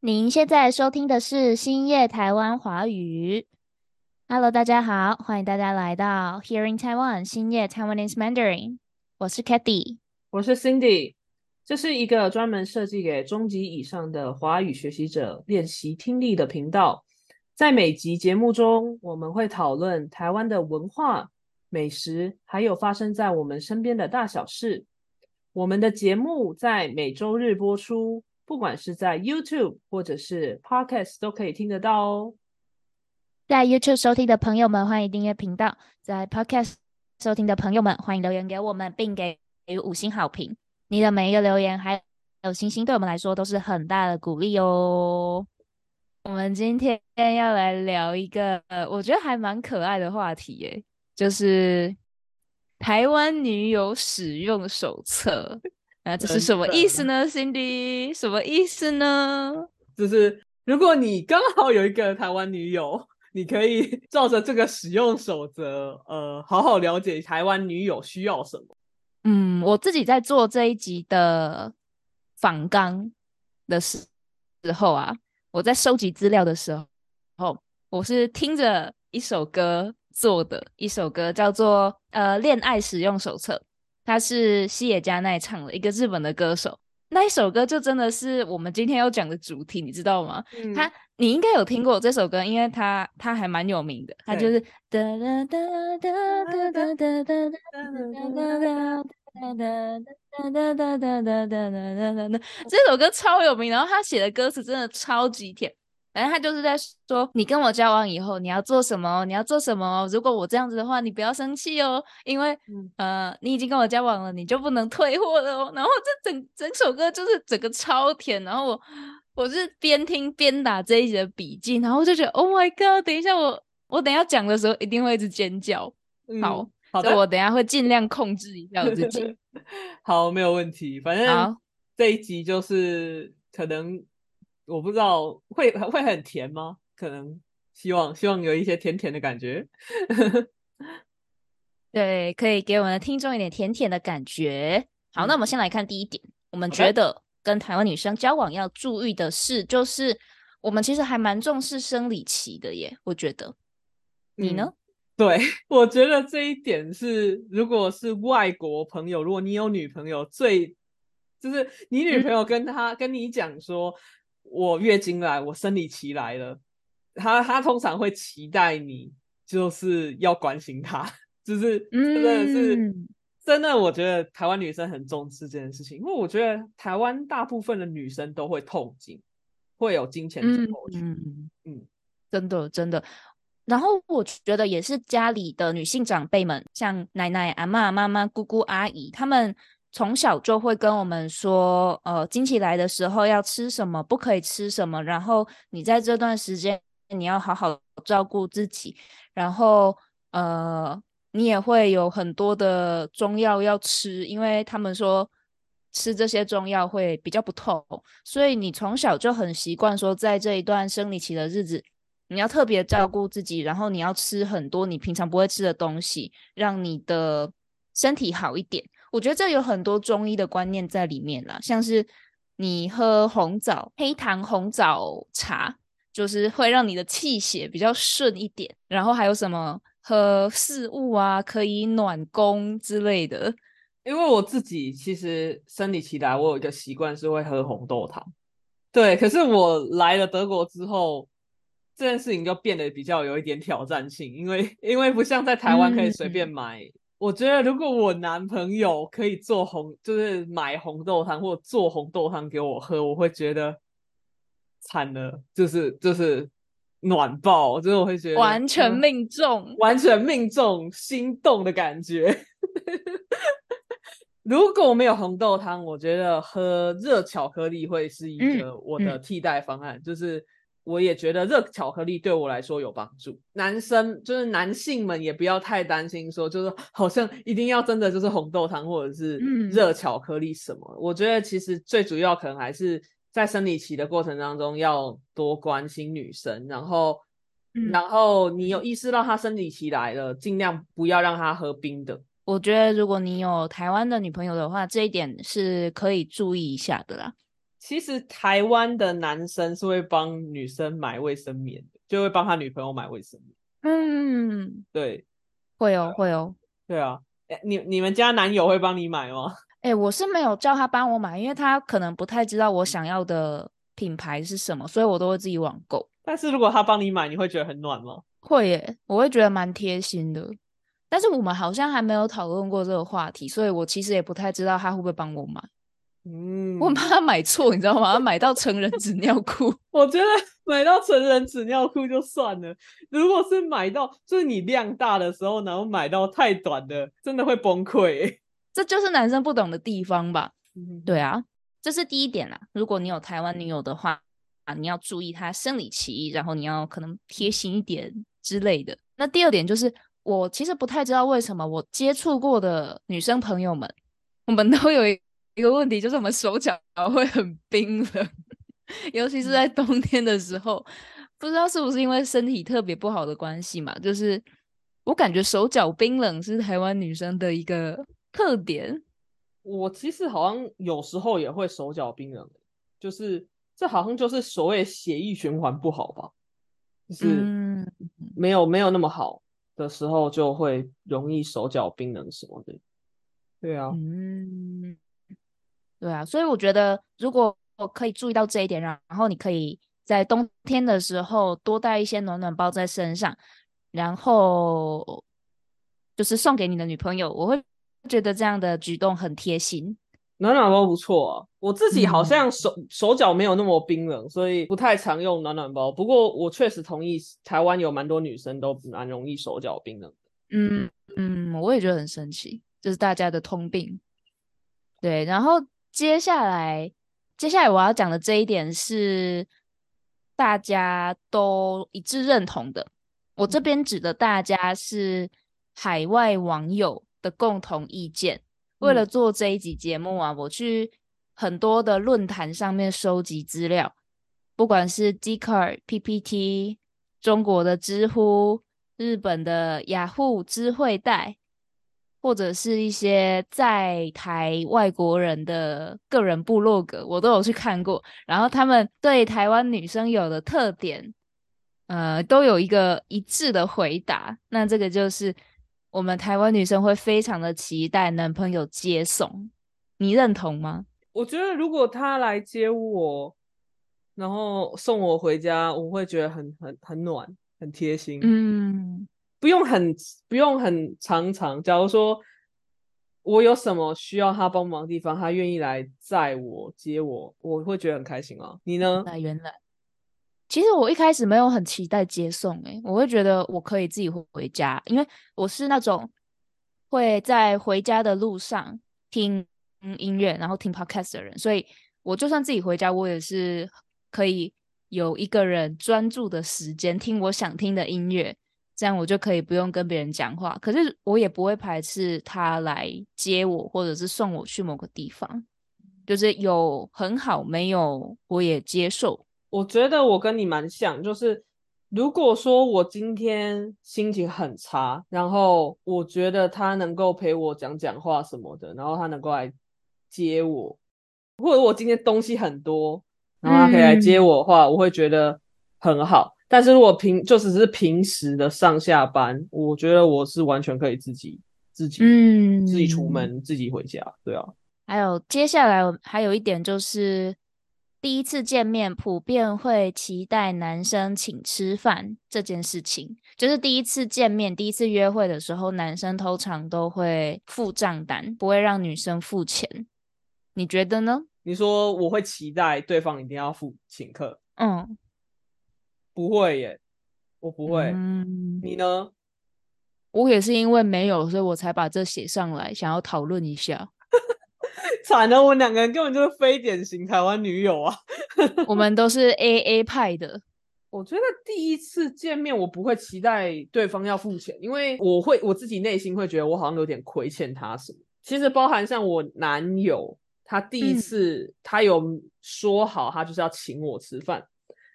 您现在收听的是星夜台湾华语。Hello，大家好，欢迎大家来到 Hearing Taiwan 星夜 Taiwanese Mandarin。我是 Kathy，我是 Cindy。这是一个专门设计给中级以上的华语学习者练习听力的频道。在每集节目中，我们会讨论台湾的文化、美食，还有发生在我们身边的大小事。我们的节目在每周日播出。不管是在 YouTube 或者是 Podcast 都可以听得到哦。在 YouTube 收听的朋友们，欢迎订阅频道；在 Podcast 收听的朋友们，欢迎留言给我们，并给予五星好评。你的每一个留言还有星星，对我们来说都是很大的鼓励哦。我们今天要来聊一个我觉得还蛮可爱的话题，耶，就是台湾女友使用手册。那这是什么意思呢，Cindy？什么意思呢？就是如果你刚好有一个台湾女友，你可以照着这个使用守则，呃，好好了解台湾女友需要什么。嗯，我自己在做这一集的访纲的时时候啊，我在收集资料的时候，我是听着一首歌做的，一首歌叫做《呃恋爱使用手册》。他是西野加奈唱的一个日本的歌手，那一首歌就真的是我们今天要讲的主题，你知道吗？他你应该有听过这首歌，因为他他还蛮有名的，他就是哒哒哒哒哒哒哒哒哒哒哒哒哒哒哒这首歌超有名，然后他写的歌词真的超级甜。反正他就是在说，你跟我交往以后，你要做什么？你要做什么？如果我这样子的话，你不要生气哦，因为呃，你已经跟我交往了，你就不能退货了哦。然后这整整首歌就是整个超甜，然后我我是边听边打这一集的笔记，然后就觉得 Oh my God！等一下我我等下讲的时候一定会一直尖叫。好，好的，我等下会尽量控制一下我自己。好，没有问题。反正这一集就是可能。我不知道会会很甜吗？可能希望希望有一些甜甜的感觉。对，可以给我们的听众一点甜甜的感觉。好，那我们先来看第一点，我们觉得跟台湾女生交往要注意的是，就是我们其实还蛮重视生理期的耶。我觉得，你呢？对，我觉得这一点是，如果是外国朋友，如果你有女朋友，最就是你女朋友跟他跟你讲说。我月经来，我生理期来了，他他通常会期待你就是要关心他，就是真的是真的，我觉得台湾女生很重视这件事情，因为我觉得台湾大部分的女生都会痛经，会有金钱症候群，嗯嗯，真的真的。然后我觉得也是家里的女性长辈们，像奶奶、阿妈、妈妈、姑姑、阿姨，他们。从小就会跟我们说，呃，经期来的时候要吃什么，不可以吃什么。然后你在这段时间，你要好好照顾自己。然后，呃，你也会有很多的中药要吃，因为他们说吃这些中药会比较不痛。所以你从小就很习惯说，在这一段生理期的日子，你要特别照顾自己，然后你要吃很多你平常不会吃的东西，让你的身体好一点。我觉得这有很多中医的观念在里面啦，像是你喝红枣、黑糖红枣茶，就是会让你的气血比较顺一点。然后还有什么喝四物啊，可以暖宫之类的。因为我自己其实生理期来，我有一个习惯是会喝红豆汤。对，可是我来了德国之后，这件事情就变得比较有一点挑战性，因为因为不像在台湾可以随便买。我觉得如果我男朋友可以做红，就是买红豆汤或做红豆汤给我喝，我会觉得惨了，就是就是暖爆，就是我会觉得完全命中，完全命中，心动的感觉。如果没有红豆汤，我觉得喝热巧克力会是一个我的替代方案，就是。我也觉得热巧克力对我来说有帮助。男生就是男性们也不要太担心，说就是 好像一定要真的就是红豆汤或者是热巧克力什么。我觉得其实最主要可能还是在生理期的过程当中要多关心女生，然后然后你有意识到她生理期来了，尽量不要让她喝冰的。我觉得如果你有台湾的女朋友的话，这一点是可以注意一下的啦。其实台湾的男生是会帮女生买卫生棉的，就会帮他女朋友买卫生棉。嗯，对，会哦，会哦。对啊，哎，你你们家男友会帮你买吗？哎，我是没有叫他帮我买，因为他可能不太知道我想要的品牌是什么，所以我都会自己网购。但是如果他帮你买，你会觉得很暖吗？会耶，我会觉得蛮贴心的。但是我们好像还没有讨论过这个话题，所以我其实也不太知道他会不会帮我买。嗯，我怕他买错，你知道吗？他买到成人纸尿裤。我觉得买到成人纸尿裤就算了，如果是买到就是你量大的时候，然后买到太短的，真的会崩溃。这就是男生不懂的地方吧？对啊，这是第一点啦。如果你有台湾女友的话啊，你要注意她生理期，然后你要可能贴心一点之类的。那第二点就是，我其实不太知道为什么我接触过的女生朋友们，我们都有一。一个问题就是我们手脚会很冰冷，尤其是在冬天的时候，不知道是不是因为身体特别不好的关系嘛？就是我感觉手脚冰冷是台湾女生的一个特点。我其实好像有时候也会手脚冰冷，就是这好像就是所谓血液循环不好吧？就是没有没有那么好的时候，就会容易手脚冰冷什么的。对啊，嗯。对啊，所以我觉得如果我可以注意到这一点，然然后你可以在冬天的时候多带一些暖暖包在身上，然后就是送给你的女朋友，我会觉得这样的举动很贴心。暖暖包不错啊，我自己好像手手脚没有那么冰冷，所以不太常用暖暖包。不过我确实同意，台湾有蛮多女生都蛮容易手脚冰冷。嗯嗯，我也觉得很神奇，这是大家的通病。对，然后。接下来，接下来我要讲的这一点是大家都一致认同的。我这边指的大家是海外网友的共同意见。为了做这一集节目啊，我去很多的论坛上面收集资料，不管是 d i c a r PPT、中国的知乎、日本的雅虎知会带。或者是一些在台外国人的个人部落格，我都有去看过。然后他们对台湾女生有的特点，呃，都有一个一致的回答。那这个就是我们台湾女生会非常的期待男朋友接送，你认同吗？我觉得如果他来接我，然后送我回家，我会觉得很很很暖，很贴心。嗯。不用很不用很常常。假如说我有什么需要他帮忙的地方，他愿意来载我接我，我会觉得很开心啊。你呢？那原来，其实我一开始没有很期待接送，诶，我会觉得我可以自己回家，因为我是那种会在回家的路上听音乐，然后听 podcast 的人，所以我就算自己回家，我也是可以有一个人专注的时间听我想听的音乐。这样我就可以不用跟别人讲话，可是我也不会排斥他来接我，或者是送我去某个地方，就是有很好，没有我也接受。我觉得我跟你蛮像，就是如果说我今天心情很差，然后我觉得他能够陪我讲讲话什么的，然后他能够来接我，或者我今天东西很多，然后他可以来接我的话，我会觉得很好。但是如果平就只是平时的上下班，我觉得我是完全可以自己自己嗯自己出门自己回家，对啊。还有接下来还有一点就是第一次见面普遍会期待男生请吃饭这件事情，就是第一次见面第一次约会的时候，男生通常都会付账单，不会让女生付钱。你觉得呢？你说我会期待对方一定要付请客，嗯。不会耶，我不会。嗯，你呢？我也是因为没有，所以我才把这写上来，想要讨论一下。惨了，我们两个人根本就是非典型台湾女友啊！我们都是 A A 派的。我觉得第一次见面，我不会期待对方要付钱，因为我会我自己内心会觉得我好像有点亏欠他什么。其实包含像我男友，他第一次他有说好，他就是要请我吃饭，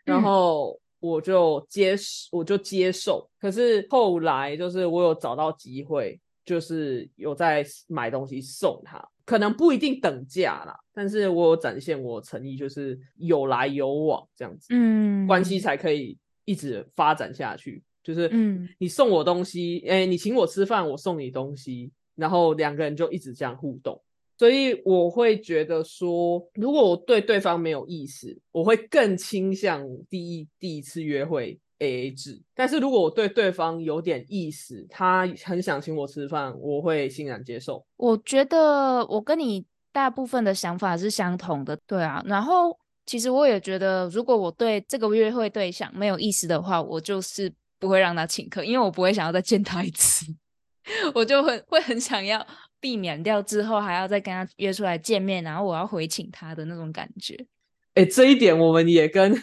然后。我就接我就接受，可是后来就是我有找到机会，就是有在买东西送他，可能不一定等价啦，但是我有展现我诚意，就是有来有往这样子，嗯，关系才可以一直发展下去。就是，嗯，你送我东西，哎，你请我吃饭，我送你东西，然后两个人就一直这样互动。所以我会觉得说，如果我对对方没有意思，我会更倾向第一第一次约会 A A 制。但是如果我对对方有点意思，他很想请我吃饭，我会欣然接受。我觉得我跟你大部分的想法是相同的，对啊。然后其实我也觉得，如果我对这个约会对象没有意思的话，我就是不会让他请客，因为我不会想要再见他一次，我就会会很想要。避免掉之后还要再跟他约出来见面，然后我要回请他的那种感觉。哎，这一点我们也跟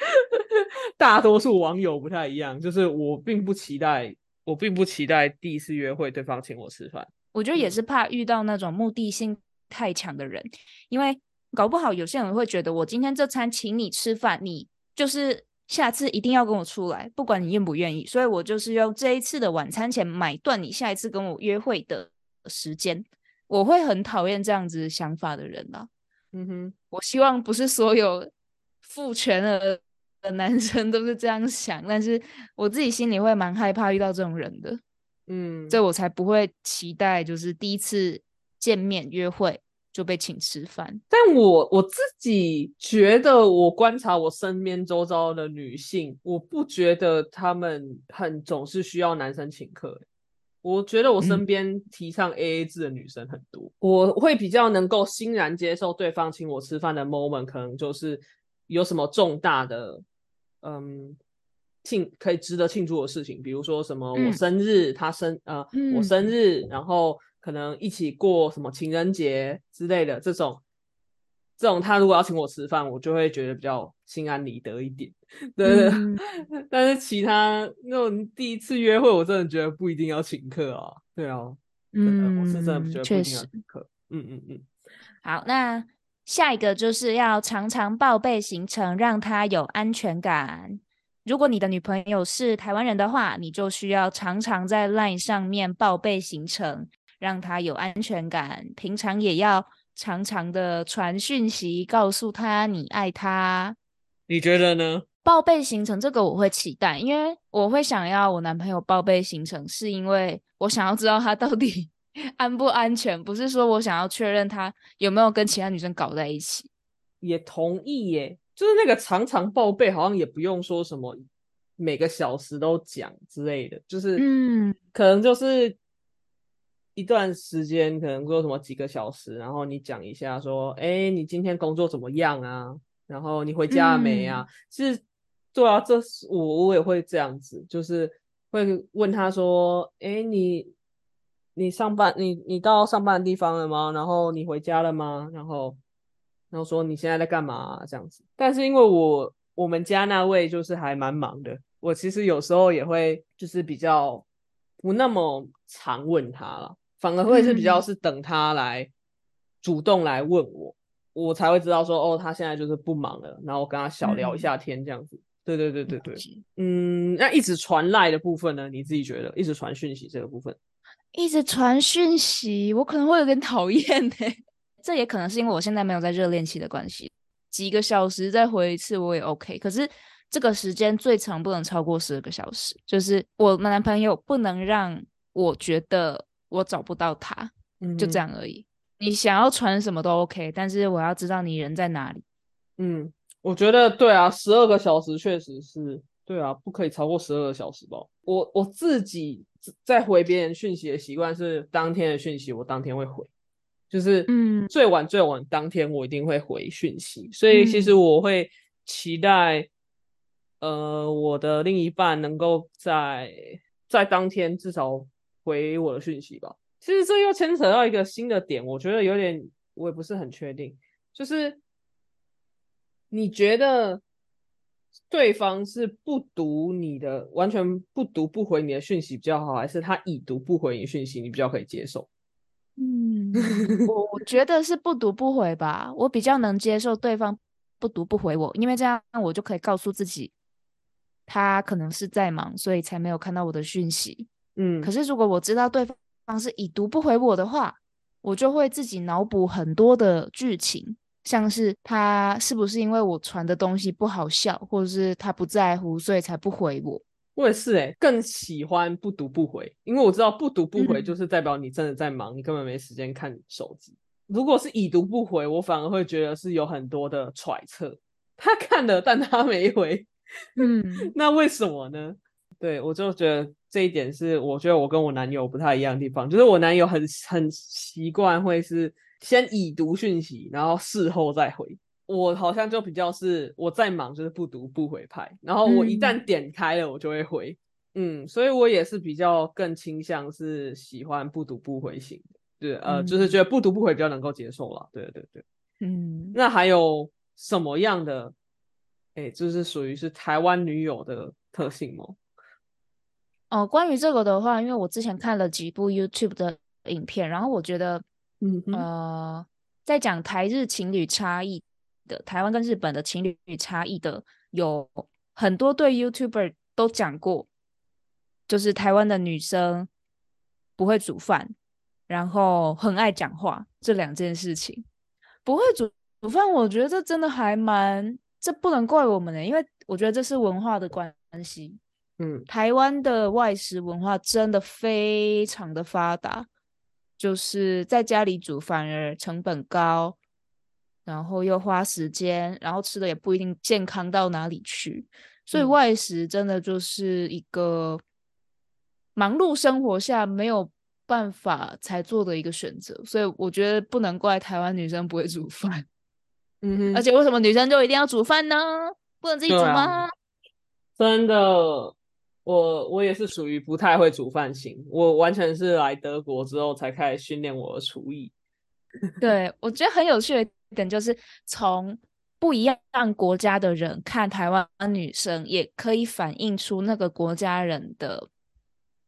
大多数网友不太一样，就是我并不期待，我并不期待第一次约会对方请我吃饭。我觉得也是怕遇到那种目的性太强的人，因为搞不好有些人会觉得我今天这餐请你吃饭，你就是下次一定要跟我出来，不管你愿不愿意。所以我就是用这一次的晚餐钱买断你下一次跟我约会的。时间，我会很讨厌这样子想法的人啦。嗯哼，我希望不是所有父权的的男生都是这样想，但是我自己心里会蛮害怕遇到这种人的。嗯，所以我才不会期待就是第一次见面约会就被请吃饭。但我我自己觉得，我观察我身边周遭的女性，我不觉得她们很总是需要男生请客。我觉得我身边提倡 A A 制的女生很多，我会比较能够欣然接受对方请我吃饭的 moment，可能就是有什么重大的，嗯，庆可以值得庆祝的事情，比如说什么我生日，他生呃我生日，然后可能一起过什么情人节之类的这种。这种他如果要请我吃饭，我就会觉得比较心安理得一点。对，但是其他那种第一次约会，我真的觉得不一定要请客啊。对啊，嗯，我是真的觉得不一定要请客。嗯嗯嗯。好，那下一个就是要常常报备行程，让他有安全感。如果你的女朋友是台湾人的话，你就需要常常在 LINE 上面报备行程，让他有安全感。平常也要。长长的传讯息告诉他你爱他，你觉得呢？报备行程这个我会期待，因为我会想要我男朋友报备行程，是因为我想要知道他到底 安不安全，不是说我想要确认他有没有跟其他女生搞在一起。也同意耶，就是那个常常报备，好像也不用说什么每个小时都讲之类的，就是嗯，可能就是。一段时间可能说什么几个小时，然后你讲一下说，哎，你今天工作怎么样啊？然后你回家没啊？是，对啊，这是我我也会这样子，就是会问他说，哎，你你上班你你到上班的地方了吗？然后你回家了吗？然后然后说你现在在干嘛这样子？但是因为我我们家那位就是还蛮忙的，我其实有时候也会就是比较不那么常问他了。反而会是比较是等他来主动来问我，我才会知道说哦，他现在就是不忙了，然后跟他小聊一下天这样子。对对对对对，嗯，那一直传赖的部分呢？你自己觉得一直传讯息这个部分，一直传讯息，我可能会有点讨厌呢。这也可能是因为我现在没有在热恋期的关系，几个小时再回一次我也 OK。可是这个时间最长不能超过十二个小时，就是我男朋友不能让我觉得。我找不到他，嗯就这样而已。你想要传什么都 OK，但是我要知道你人在哪里。嗯，我觉得对啊，十二个小时确实是对啊，不可以超过十二个小时吧。我我自己在回别人讯息的习惯是，当天的讯息我当天会回，就是嗯，最晚最晚当天我一定会回讯息。所以其实我会期待，呃，我的另一半能够在在当天至少。回我的讯息吧。其实这又牵扯到一个新的点，我觉得有点，我也不是很确定。就是你觉得对方是不读你的，完全不读不回你的讯息比较好，还是他已读不回你讯息，你比较可以接受？嗯，我我 觉得是不读不回吧，我比较能接受对方不读不回我，因为这样我就可以告诉自己，他可能是在忙，所以才没有看到我的讯息。嗯，可是如果我知道对方方是已读不回我的话，我就会自己脑补很多的剧情，像是他是不是因为我传的东西不好笑，或者是他不在乎，所以才不回我。我也是哎，更喜欢不读不回，因为我知道不读不回就是代表你真的在忙，你根本没时间看手机。如果是已读不回，我反而会觉得是有很多的揣测，他看了但他没回，嗯，那为什么呢？对我就觉得这一点是我觉得我跟我男友不太一样的地方，就是我男友很很习惯会是先已读讯息，然后事后再回。我好像就比较是我在忙，就是不读不回派。然后我一旦点开了，我就会回。嗯，所以我也是比较更倾向是喜欢不读不回型的。对，呃，就是觉得不读不回比较能够接受了。对对对，嗯。那还有什么样的？哎，就是属于是台湾女友的特性吗？哦，关于这个的话，因为我之前看了几部 YouTube 的影片，然后我觉得，嗯呃，在讲台日情侣差异。的台湾跟日本的情侣差异的有很多对 YouTuber 都讲过，就是台湾的女生不会煮饭，然后很爱讲话这两件事情。不会煮煮饭，我觉得这真的还蛮，这不能怪我们的，因为我觉得这是文化的关系。嗯，台湾的外食文化真的非常的发达，就是在家里煮反而成本高。然后又花时间，然后吃的也不一定健康到哪里去，所以外食真的就是一个忙碌生活下没有办法才做的一个选择。所以我觉得不能怪台湾女生不会煮饭，嗯，而且为什么女生就一定要煮饭呢？不能自己煮吗？真的，我我也是属于不太会煮饭型，我完全是来德国之后才开始训练我的厨艺。对我觉得很有趣的。点就是从不一样国家的人看台湾女生，也可以反映出那个国家人的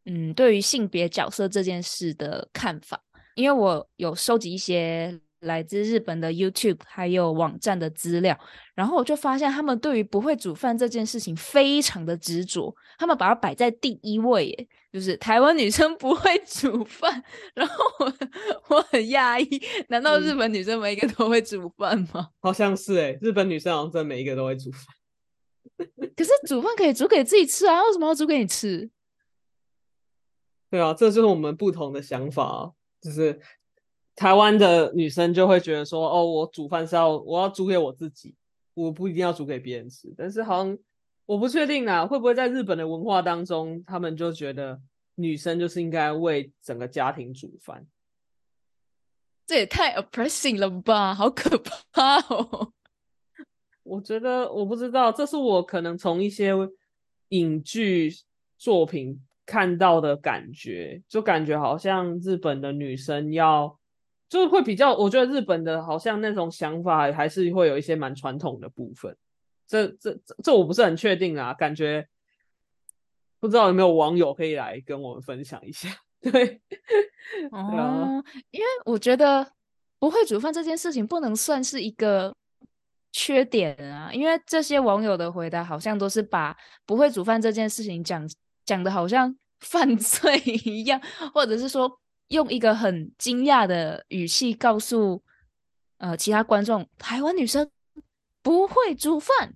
嗯对于性别角色这件事的看法。因为我有收集一些。来自日本的 YouTube 还有网站的资料，然后我就发现他们对于不会煮饭这件事情非常的执着，他们把它摆在第一位，耶，就是台湾女生不会煮饭。然后我我很讶异，难道日本女生每一个都会煮饭吗？好像是哎，日本女生好像真每一个都会煮饭。可是煮饭可以煮给自己吃啊，为什么要煮给你吃？对啊，这就是我们不同的想法，就是。台湾的女生就会觉得说，哦，我煮饭是要我要煮给我自己，我不一定要煮给别人吃。但是好像我不确定啊，会不会在日本的文化当中，他们就觉得女生就是应该为整个家庭煮饭？这也太 oppressing 了吧，好可怕哦！我觉得我不知道，这是我可能从一些影剧作品看到的感觉，就感觉好像日本的女生要。就会比较，我觉得日本的好像那种想法还是会有一些蛮传统的部分，这这这我不是很确定啊，感觉不知道有没有网友可以来跟我们分享一下。对，哦，因为我觉得不会煮饭这件事情不能算是一个缺点啊，因为这些网友的回答好像都是把不会煮饭这件事情讲讲的好像 犯罪一样，或者是说。用一个很惊讶的语气告诉呃其他观众，台湾女生不会煮饭，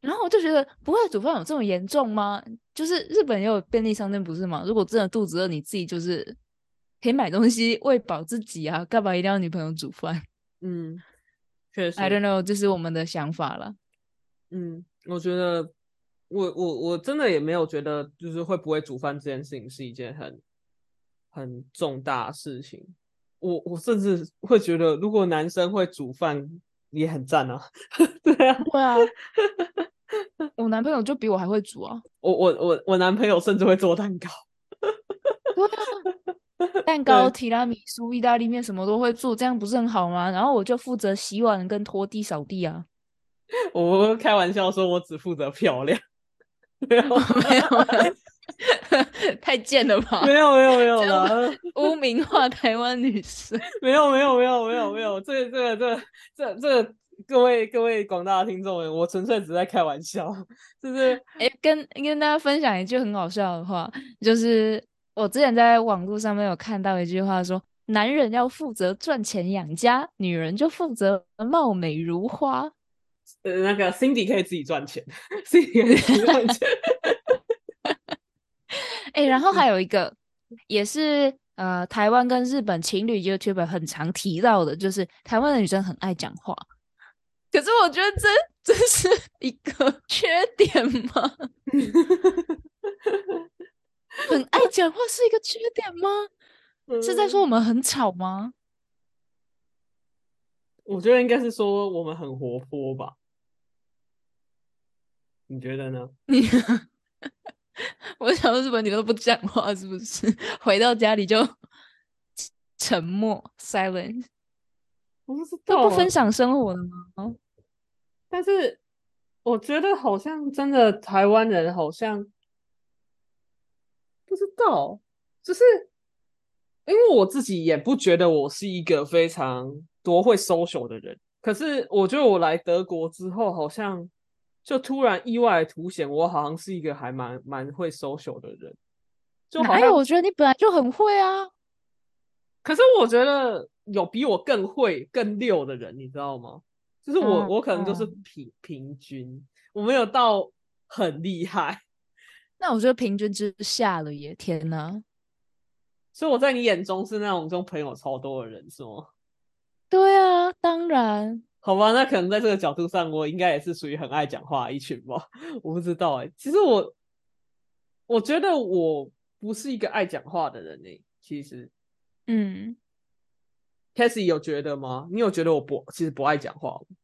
然后我就觉得不会煮饭有这么严重吗？就是日本也有便利商店不是吗？如果真的肚子饿，你自己就是可以买东西喂饱自己啊，干嘛一定要女朋友煮饭？嗯，确实，I don't know，这是我们的想法了。嗯，我觉得我我我真的也没有觉得就是会不会煮饭这件事情是一件很。很重大事情，我我甚至会觉得，如果男生会煮饭也很赞啊。对啊，对啊，我男朋友就比我还会煮啊。我我我我男朋友甚至会做蛋糕。蛋 糕、提拉米苏、意大利面什么都会做，这样不是很好吗？然后我就负责洗碗跟拖地、扫地啊。我开玩笑说，我只负责漂亮。没有没有。太贱了吧！没有没有没有了，污名化台湾女生。没有没有没有没有没有，这这这这这各位各位广大的听众们，我纯粹只在开玩笑，就是哎，跟跟大家分享一句很好笑的话，就是我之前在网络上面有看到一句话说，男人要负责赚钱养家，女人就负责貌美如花。呃，那个 Cindy 可以自己赚钱，Cindy 可以自己赚钱。哎，然后还有一个，也是呃，台湾跟日本情侣 YouTube 很常提到的，就是台湾的女生很爱讲话。可是我觉得这这是一个 缺点吗？很爱讲话是一个缺点吗？是在说我们很吵吗？我觉得应该是说我们很活泼吧。你觉得呢？你，我想日本你都不讲话是不是？回到家里就 沉默，silent。我不知道，都不分享生活的吗？但是我觉得好像真的台湾人好像。不知道，就是因为我自己也不觉得我是一个非常多会 social 的人，可是我觉得我来德国之后，好像就突然意外凸显我好像是一个还蛮蛮会 social 的人。就哪有？我觉得你本来就很会啊。可是我觉得有比我更会、更溜的人，你知道吗？就是我，我可能就是平平均，我没有到很厉害。那我觉得平均之下了耶！天哪，所以我在你眼中是那种这种朋友超多的人是吗？对啊，当然。好吧，那可能在这个角度上，我应该也是属于很爱讲话一群吧。我不知道哎，其实我我觉得我不是一个爱讲话的人哎。其实，嗯，Cassie 有觉得吗？你有觉得我不其实不爱讲话吗？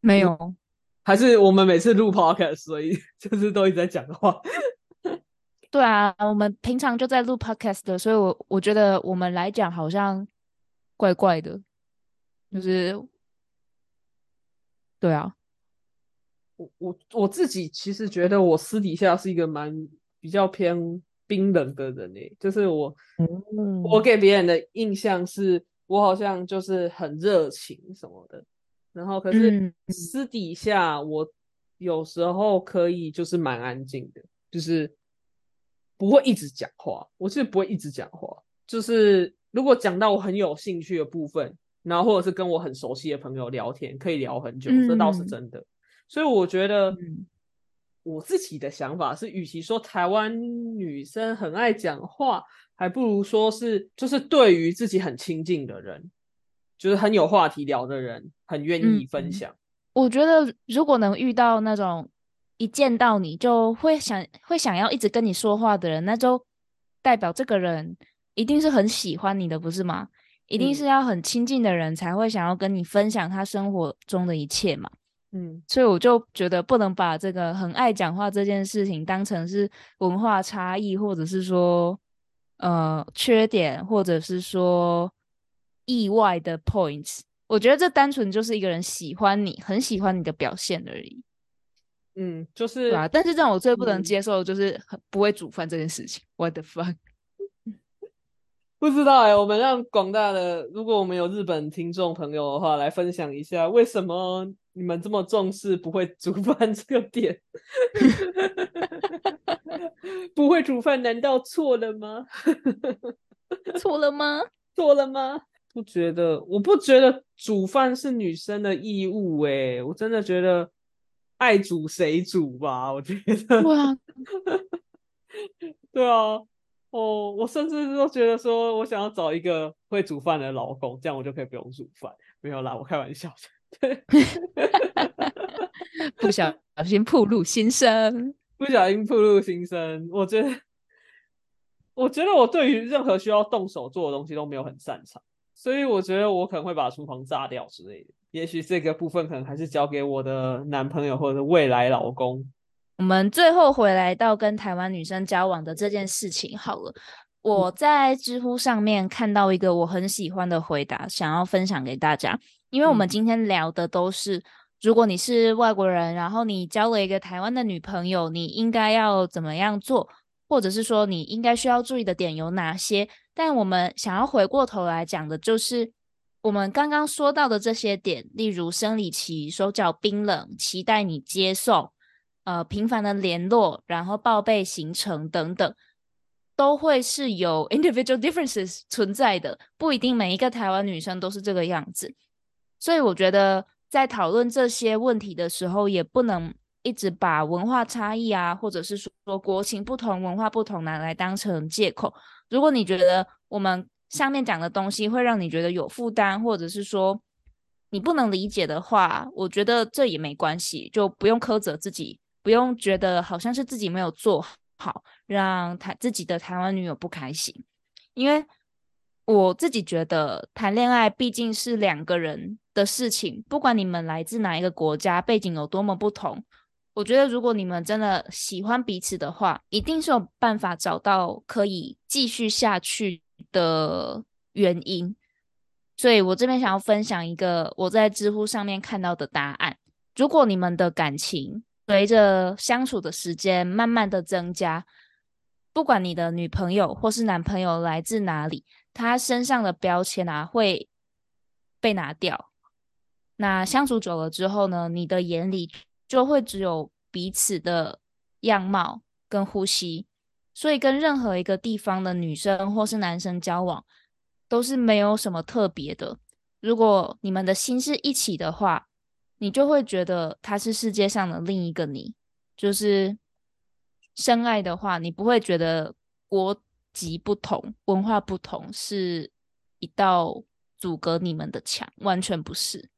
没有。还是我们每次录 podcast，所以 就是都一直在讲话。对啊，我们平常就在录 podcast 的，所以我我觉得我们来讲好像怪怪的，就是对啊。我我我自己其实觉得我私底下是一个蛮比较偏冰冷的人诶，就是我我给别人的印象是我好像就是很热情什么的。然后，可是私底下我有时候可以就是蛮安静的，就是不会一直讲话。我是不会一直讲话，就是如果讲到我很有兴趣的部分，然后或者是跟我很熟悉的朋友聊天，可以聊很久，这倒是真的。所以我觉得我自己的想法是，与其说台湾女生很爱讲话，还不如说是就是对于自己很亲近的人。就是很有话题聊的人，很愿意分享。我觉得如果能遇到那种一见到你就会想会想要一直跟你说话的人，那就代表这个人一定是很喜欢你的，不是吗？一定是要很亲近的人才会想要跟你分享他生活中的一切嘛。嗯，所以我就觉得不能把这个很爱讲话这件事情当成是文化差异，或者是说呃缺点，或者是说。意外的 points，我觉得这单纯就是一个人喜欢你，很喜欢你的表现而已。嗯，就是啊。但是让我最不能接受的就是很不会煮饭这件事情。What the fuck？不知道哎，我们让广大的，如果我们有日本听众朋友的话，来分享一下为什么你们这么重视不会煮饭这个点？不会煮饭难道错了吗？错了吗？错了吗？不觉得，我不觉得煮饭是女生的义务哎，我真的觉得爱煮谁煮吧，我觉得。哇，对啊，哦，我甚至都觉得说我想要找一个会煮饭的老公，这样我就可以不用煮饭。没有啦，我开玩笑的。不小心暴露心声，不小心暴露心声。我觉得，我觉得我对于任何需要动手做的东西都没有很擅长。所以我觉得我可能会把厨房炸掉之类的。也许这个部分可能还是交给我的男朋友或者未来老公。我们最后回来到跟台湾女生交往的这件事情好了。我在知乎上面看到一个我很喜欢的回答，想要分享给大家。因为我们今天聊的都是，如果你是外国人，然后你交了一个台湾的女朋友，你应该要怎么样做，或者是说你应该需要注意的点有哪些？但我们想要回过头来讲的，就是我们刚刚说到的这些点，例如生理期、手脚冰冷、期待你接受、呃频繁的联络，然后报备行程等等。都会是有 individual differences 存在的，不一定每一个台湾女生都是这个样子。所以我觉得在讨论这些问题的时候，也不能一直把文化差异啊，或者是说国情不同、文化不同拿来当成借口。如果你觉得我们上面讲的东西会让你觉得有负担，或者是说你不能理解的话，我觉得这也没关系，就不用苛责自己，不用觉得好像是自己没有做好，让台自己的台湾女友不开心。因为我自己觉得谈恋爱毕竟是两个人的事情，不管你们来自哪一个国家，背景有多么不同，我觉得如果你们真的喜欢彼此的话，一定是有办法找到可以继续下去。的原因，所以我这边想要分享一个我在知乎上面看到的答案。如果你们的感情随着相处的时间慢慢的增加，不管你的女朋友或是男朋友来自哪里，他身上的标签啊会被拿掉。那相处久了之后呢，你的眼里就会只有彼此的样貌跟呼吸。所以跟任何一个地方的女生或是男生交往，都是没有什么特别的。如果你们的心是一起的话，你就会觉得他是世界上的另一个你。就是深爱的话，你不会觉得国籍不同、文化不同是一道阻隔你们的墙，完全不是。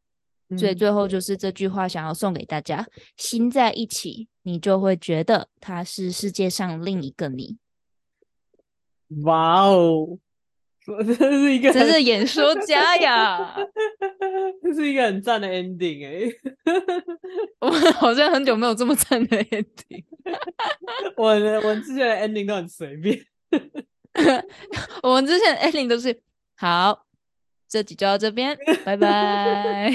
所以最后就是这句话，想要送给大家：心在一起，你就会觉得他是世界上另一个你。哇哦，这是一个真是演说家呀！这是一个很赞的 ending 哎，我们好像很久没有这么赞的 ending。我我之前的 ending 都很随便，我们之前的 ending 都是好。这集就到这边，拜拜。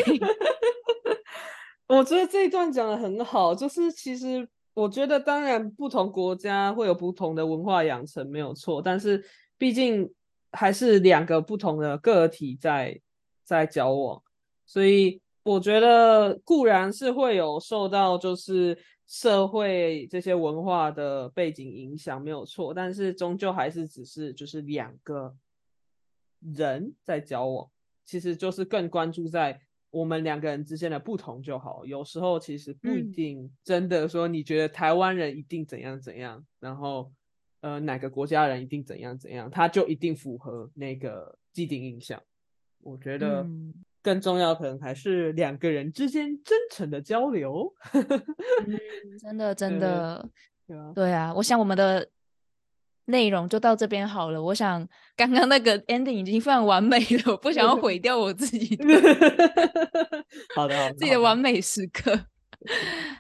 我觉得这一段讲的很好，就是其实我觉得，当然不同国家会有不同的文化养成，没有错。但是毕竟还是两个不同的个体在在交往，所以我觉得固然是会有受到就是社会这些文化的背景影响，没有错。但是终究还是只是就是两个。人在交往，其实就是更关注在我们两个人之间的不同就好。有时候其实不一定真的说，你觉得台湾人一定怎样怎样，然后呃哪个国家人一定怎样怎样，他就一定符合那个既定印象。我觉得更重要可能还是两个人之间真诚的交流。真 的真的，对啊，我想我们的。内容就到这边好了。我想刚刚那个 ending 已经非常完美了，我不想要毁掉我自己的。好的，好的，自己的完美时刻。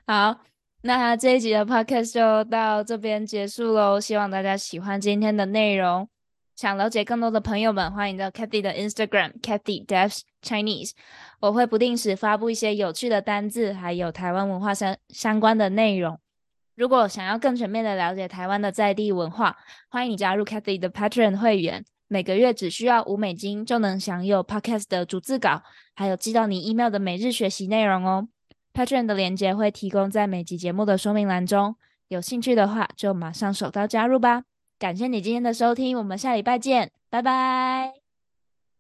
好，那这一集的 podcast 就到这边结束喽。希望大家喜欢今天的内容。想了解更多的朋友们，欢迎到 Cathy 的 Instagram Cathy Devs Chinese。我会不定时发布一些有趣的单字，还有台湾文化相相关的内容。如果想要更全面的了解台湾的在地文化，欢迎你加入 Cathy 的 Patron 会员，每个月只需要五美金就能享有 Podcast 的逐字稿，还有寄到你 email 的每日学习内容哦。Patreon 的链接会提供在每集节目的说明栏中，有兴趣的话就马上手刀加入吧。感谢你今天的收听，我们下礼拜见，拜拜。